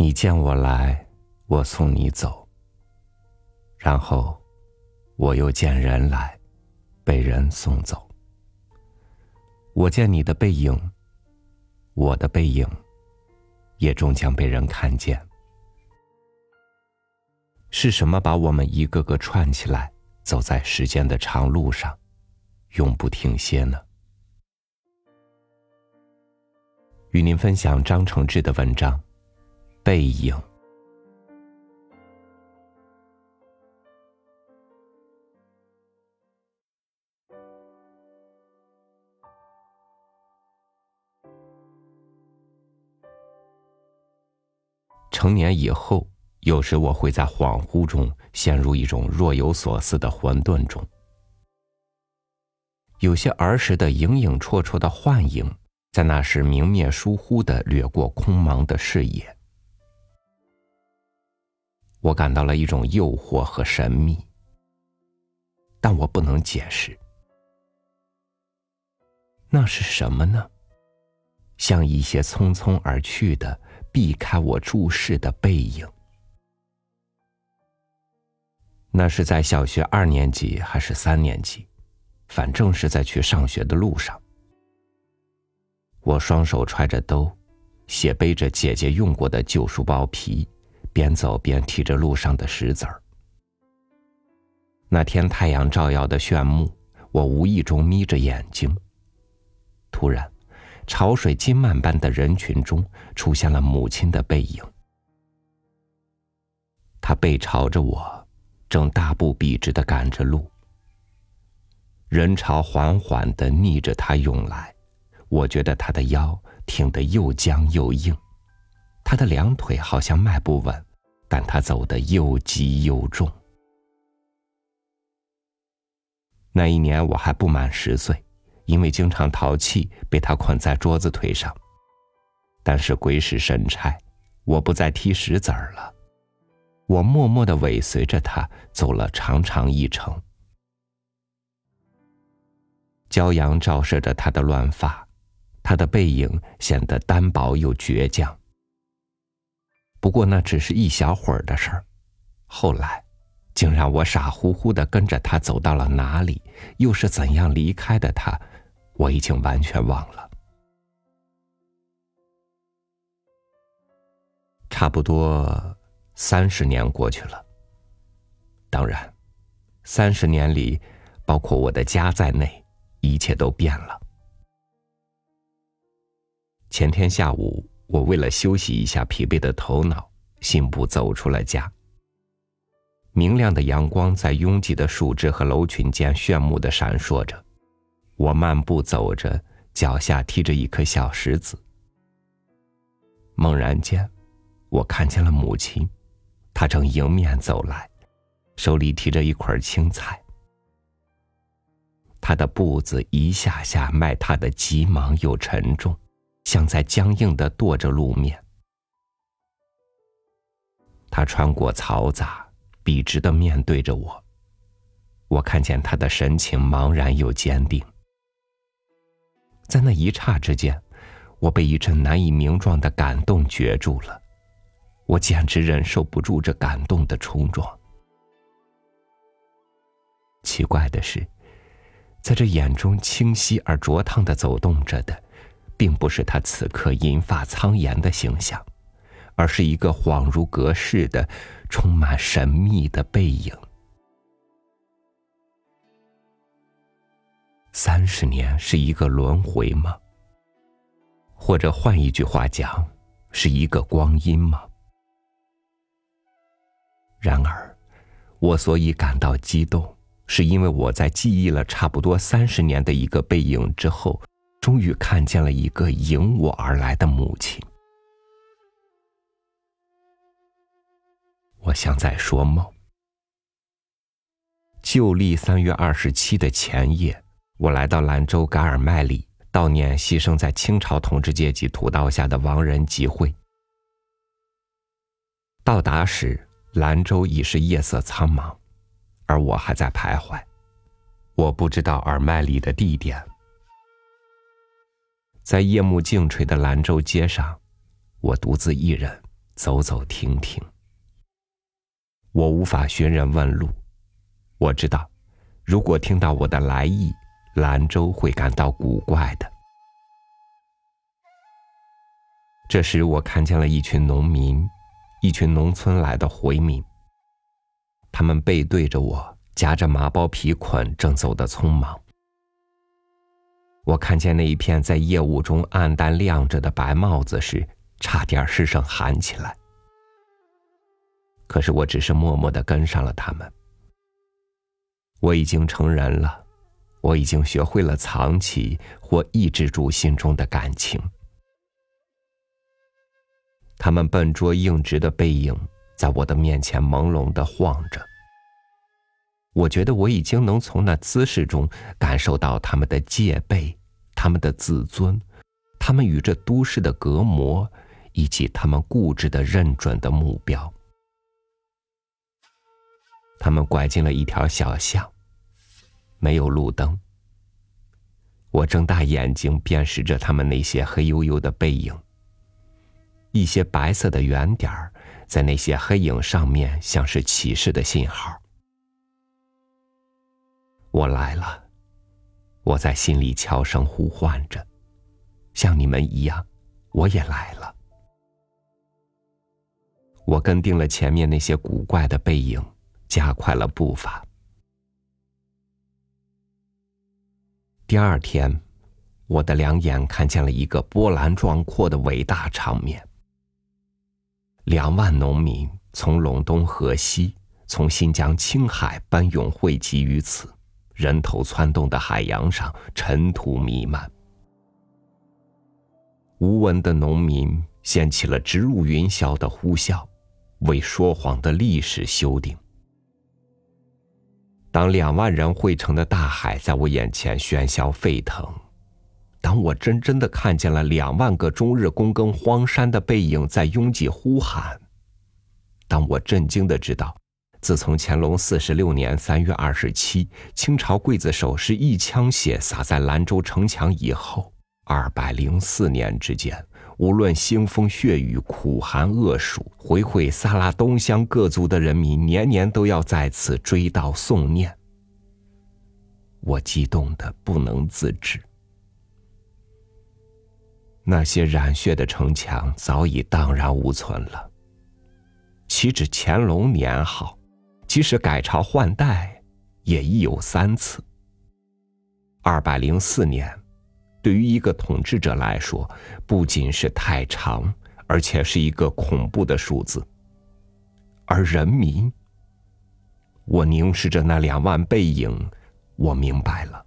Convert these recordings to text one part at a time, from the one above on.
你见我来，我送你走。然后，我又见人来，被人送走。我见你的背影，我的背影，也终将被人看见。是什么把我们一个个串起来，走在时间的长路上，永不停歇呢？与您分享张承志的文章《背影》。成年以后，有时我会在恍惚中陷入一种若有所思的混沌中，有些儿时的影影绰绰的幻影。在那时，明灭疏忽的掠过空茫的视野，我感到了一种诱惑和神秘，但我不能解释，那是什么呢？像一些匆匆而去的、避开我注视的背影。那是在小学二年级还是三年级？反正是在去上学的路上。我双手揣着兜，斜背着姐姐用过的旧书包皮，边走边提着路上的石子儿。那天太阳照耀的炫目，我无意中眯着眼睛。突然，潮水金漫般的人群中出现了母亲的背影，她背朝着我，正大步笔直的赶着路。人潮缓缓的逆着她涌来。我觉得他的腰挺得又僵又硬，他的两腿好像迈不稳，但他走得又急又重。那一年我还不满十岁，因为经常淘气，被他捆在桌子腿上。但是鬼使神差，我不再踢石子儿了，我默默的尾随着他走了长长一程。骄阳照射着他的乱发。他的背影显得单薄又倔强。不过那只是一小会儿的事儿，后来，竟让我傻乎乎的跟着他走到了哪里，又是怎样离开的他，我已经完全忘了。差不多三十年过去了。当然，三十年里，包括我的家在内，一切都变了。前天下午，我为了休息一下疲惫的头脑，信步走出了家。明亮的阳光在拥挤的树枝和楼群间炫目的闪烁着。我漫步走着，脚下踢着一颗小石子。猛然间，我看见了母亲，她正迎面走来，手里提着一捆青菜。她的步子一下下迈踏的急忙又沉重。像在僵硬的跺着路面。他穿过嘈杂，笔直的面对着我。我看见他的神情茫然又坚定。在那一刹之间，我被一阵难以名状的感动攫住了。我简直忍受不住这感动的冲撞。奇怪的是，在这眼中清晰而灼烫的走动着的。并不是他此刻银发苍颜的形象，而是一个恍如隔世的、充满神秘的背影。三十年是一个轮回吗？或者换一句话讲，是一个光阴吗？然而，我所以感到激动，是因为我在记忆了差不多三十年的一个背影之后。终于看见了一个迎我而来的母亲。我像在说梦。旧历三月二十七的前夜，我来到兰州噶尔麦里悼念牺牲在清朝统治阶级屠刀下的亡人集会。到达时，兰州已是夜色苍茫，而我还在徘徊。我不知道尔麦里的地点。在夜幕静垂的兰州街上，我独自一人，走走停停。我无法寻人问路，我知道，如果听到我的来意，兰州会感到古怪的。这时，我看见了一群农民，一群农村来的回民。他们背对着我，夹着麻包皮捆，正走得匆忙。我看见那一片在夜雾中暗淡亮着的白帽子时，差点失声喊起来。可是我只是默默的跟上了他们。我已经成人了，我已经学会了藏起或抑制住心中的感情。他们笨拙硬直的背影在我的面前朦胧的晃着。我觉得我已经能从那姿势中感受到他们的戒备、他们的自尊、他们与这都市的隔膜，以及他们固执的认准的目标。他们拐进了一条小巷，没有路灯。我睁大眼睛辨识着他们那些黑黝黝的背影，一些白色的圆点儿在那些黑影上面，像是启示的信号。我来了，我在心里悄声呼唤着，像你们一样，我也来了。我跟定了前面那些古怪的背影。加快了步伐。第二天，我的两眼看见了一个波澜壮阔的伟大场面：两万农民从陇东河西，从新疆青海奔涌汇集于此，人头攒动的海洋上，尘土弥漫。无闻的农民掀起了直入云霄的呼啸，为说谎的历史修订。当两万人汇成的大海在我眼前喧嚣沸腾，当我真真的看见了两万个终日躬耕荒山的背影在拥挤呼喊，当我震惊的知道，自从乾隆四十六年三月二十七清朝刽子手是一枪血洒在兰州城墙以后，二百零四年之间。无论腥风血雨、苦寒恶暑，回回撒拉东乡各族的人民年年都要在此追悼诵念。我激动的不能自制。那些染血的城墙早已荡然无存了。岂止乾隆年号，即使改朝换代，也已有三次。二百零四年。对于一个统治者来说，不仅是太长，而且是一个恐怖的数字。而人民，我凝视着那两万背影，我明白了，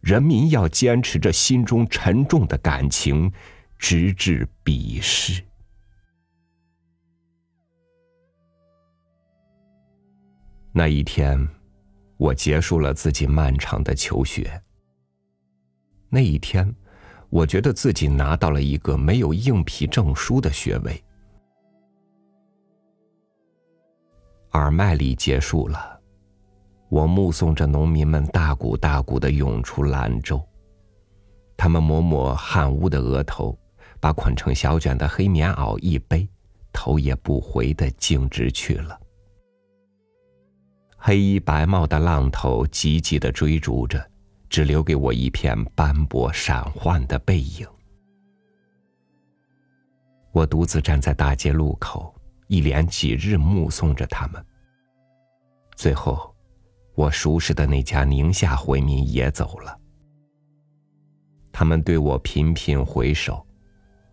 人民要坚持着心中沉重的感情，直至彼世。那一天，我结束了自己漫长的求学。那一天，我觉得自己拿到了一个没有硬皮证书的学位。耳麦里结束了，我目送着农民们大股大股的涌出兰州，他们抹抹汗污的额头，把捆成小卷的黑棉袄一背，头也不回的径直去了。黑衣白帽的浪头急急的追逐着。只留给我一片斑驳闪幻的背影。我独自站在大街路口，一连几日目送着他们。最后，我熟识的那家宁夏回民也走了。他们对我频频回首，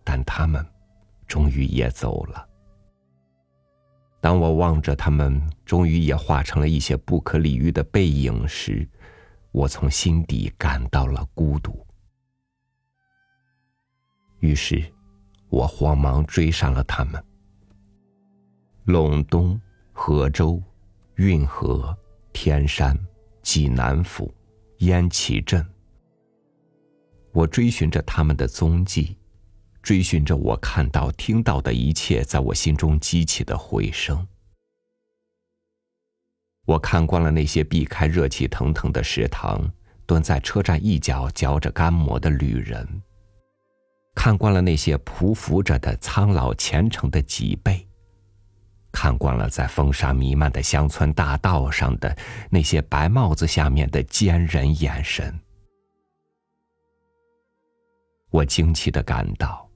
但他们终于也走了。当我望着他们，终于也化成了一些不可理喻的背影时，我从心底感到了孤独，于是，我慌忙追上了他们。陇东、河州、运河、天山、济南府、燕岐镇，我追寻着他们的踪迹，追寻着我看到、听到的一切，在我心中激起的回声。我看惯了那些避开热气腾腾的食堂，蹲在车站一角嚼着干馍的旅人。看惯了那些匍匐着的苍老虔诚的脊背，看惯了在风沙弥漫的乡村大道上的那些白帽子下面的坚忍眼神。我惊奇的感到，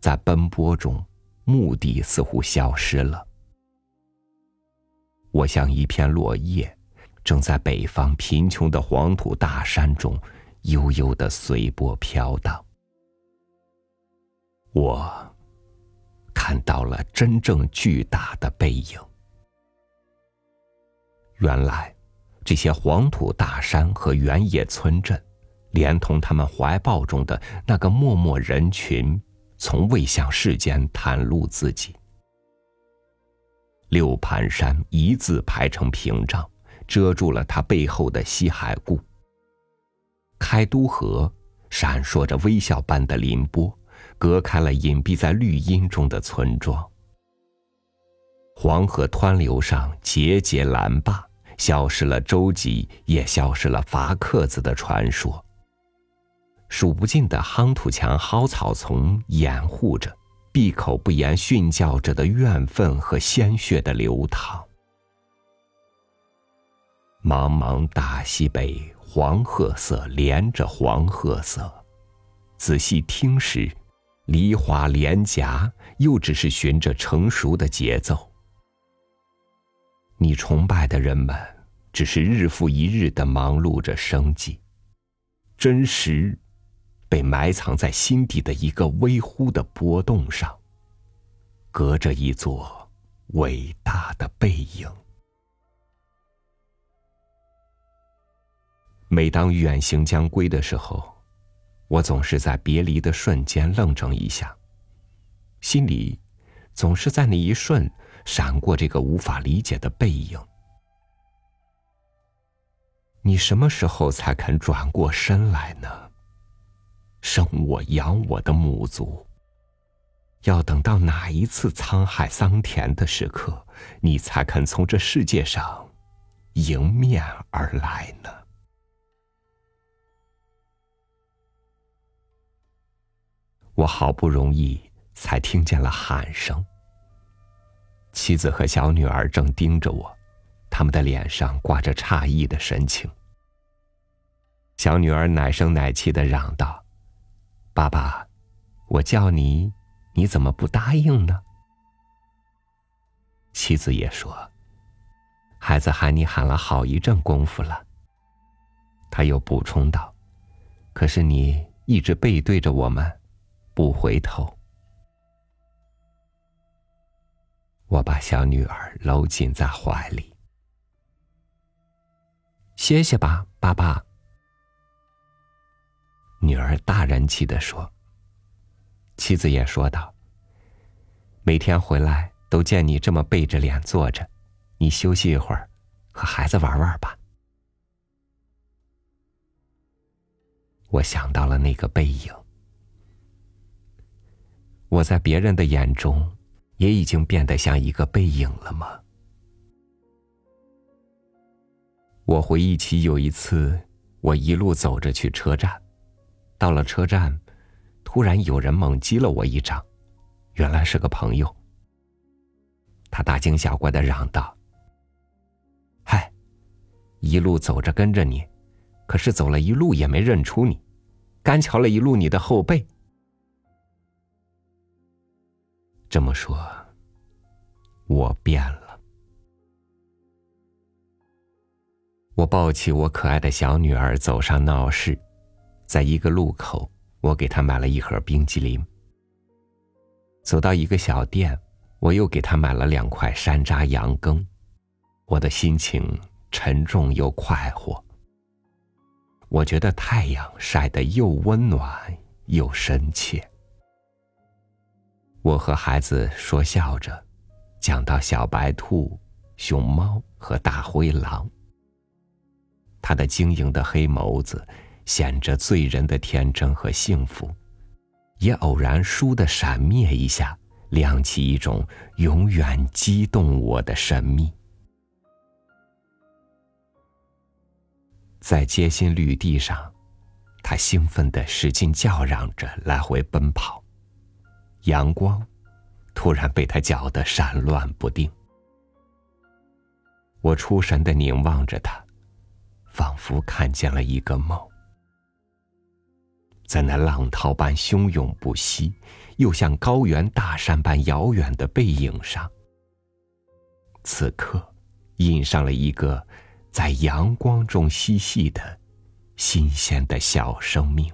在奔波中，目的似乎消失了。我像一片落叶，正在北方贫穷的黄土大山中悠悠的随波飘荡。我看到了真正巨大的背影。原来，这些黄土大山和原野村镇。连同他们怀抱中的那个默默人群，从未向世间袒露自己。六盘山一字排成屏障，遮住了他背后的西海固。开都河闪烁着微笑般的凌波，隔开了隐蔽在绿荫中的村庄。黄河湍流上节节拦坝，消失了舟楫，也消失了伐客子的传说。数不尽的夯土墙、蒿草丛掩护着，闭口不言训教着的怨愤和鲜血的流淌。茫茫大西北，黄褐色连着黄褐色。仔细听时，梨花连颊，又只是循着成熟的节奏。你崇拜的人们，只是日复一日的忙碌着生计，真实。被埋藏在心底的一个微乎的波动上，隔着一座伟大的背影。每当远行将归的时候，我总是在别离的瞬间愣怔一下，心里总是在那一瞬闪过这个无法理解的背影。你什么时候才肯转过身来呢？生我养我的母族，要等到哪一次沧海桑田的时刻，你才肯从这世界上迎面而来呢？我好不容易才听见了喊声，妻子和小女儿正盯着我，他们的脸上挂着诧异的神情。小女儿奶声奶气的嚷道。爸爸，我叫你，你怎么不答应呢？妻子也说：“孩子喊你喊了好一阵功夫了。”他又补充道：“可是你一直背对着我们，不回头。”我把小女儿搂紧在怀里。歇歇吧，爸爸。女儿大人气的说：“妻子也说道，每天回来都见你这么背着脸坐着，你休息一会儿，和孩子玩玩吧。”我想到了那个背影，我在别人的眼中也已经变得像一个背影了吗？我回忆起有一次，我一路走着去车站。到了车站，突然有人猛击了我一掌，原来是个朋友。他大惊小怪的嚷道：“嗨，一路走着跟着你，可是走了一路也没认出你，干瞧了一路你的后背。”这么说，我变了。我抱起我可爱的小女儿，走上闹市。在一个路口，我给他买了一盒冰激凌。走到一个小店，我又给他买了两块山楂羊羹。我的心情沉重又快活。我觉得太阳晒得又温暖又深切。我和孩子说笑着，讲到小白兔、熊猫和大灰狼。他的晶莹的黑眸子。显着醉人的天真和幸福，也偶然倏地闪灭一下，亮起一种永远激动我的神秘。在街心绿地上，他兴奋的使劲叫嚷着来回奔跑，阳光突然被他搅得闪乱不定。我出神的凝望着他，仿佛看见了一个梦。在那浪涛般汹涌不息，又像高原大山般遥远的背影上，此刻印上了一个在阳光中嬉戏的新鲜的小生命。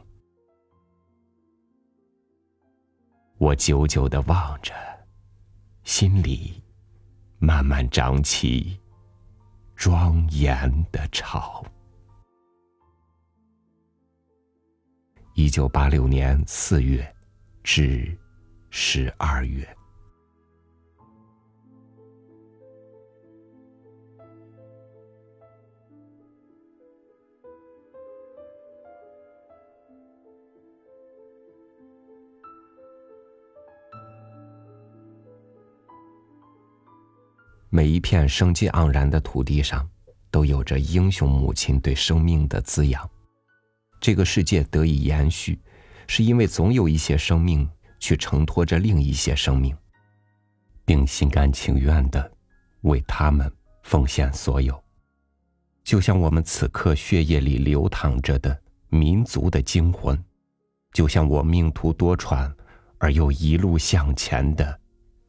我久久的望着，心里慢慢长起庄严的巢。一九八六年四月至十二月，每一片生机盎然的土地上，都有着英雄母亲对生命的滋养。这个世界得以延续，是因为总有一些生命去承托着另一些生命，并心甘情愿的为他们奉献所有。就像我们此刻血液里流淌着的民族的精魂，就像我命途多舛而又一路向前的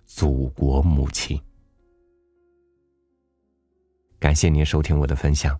祖国母亲。感谢您收听我的分享。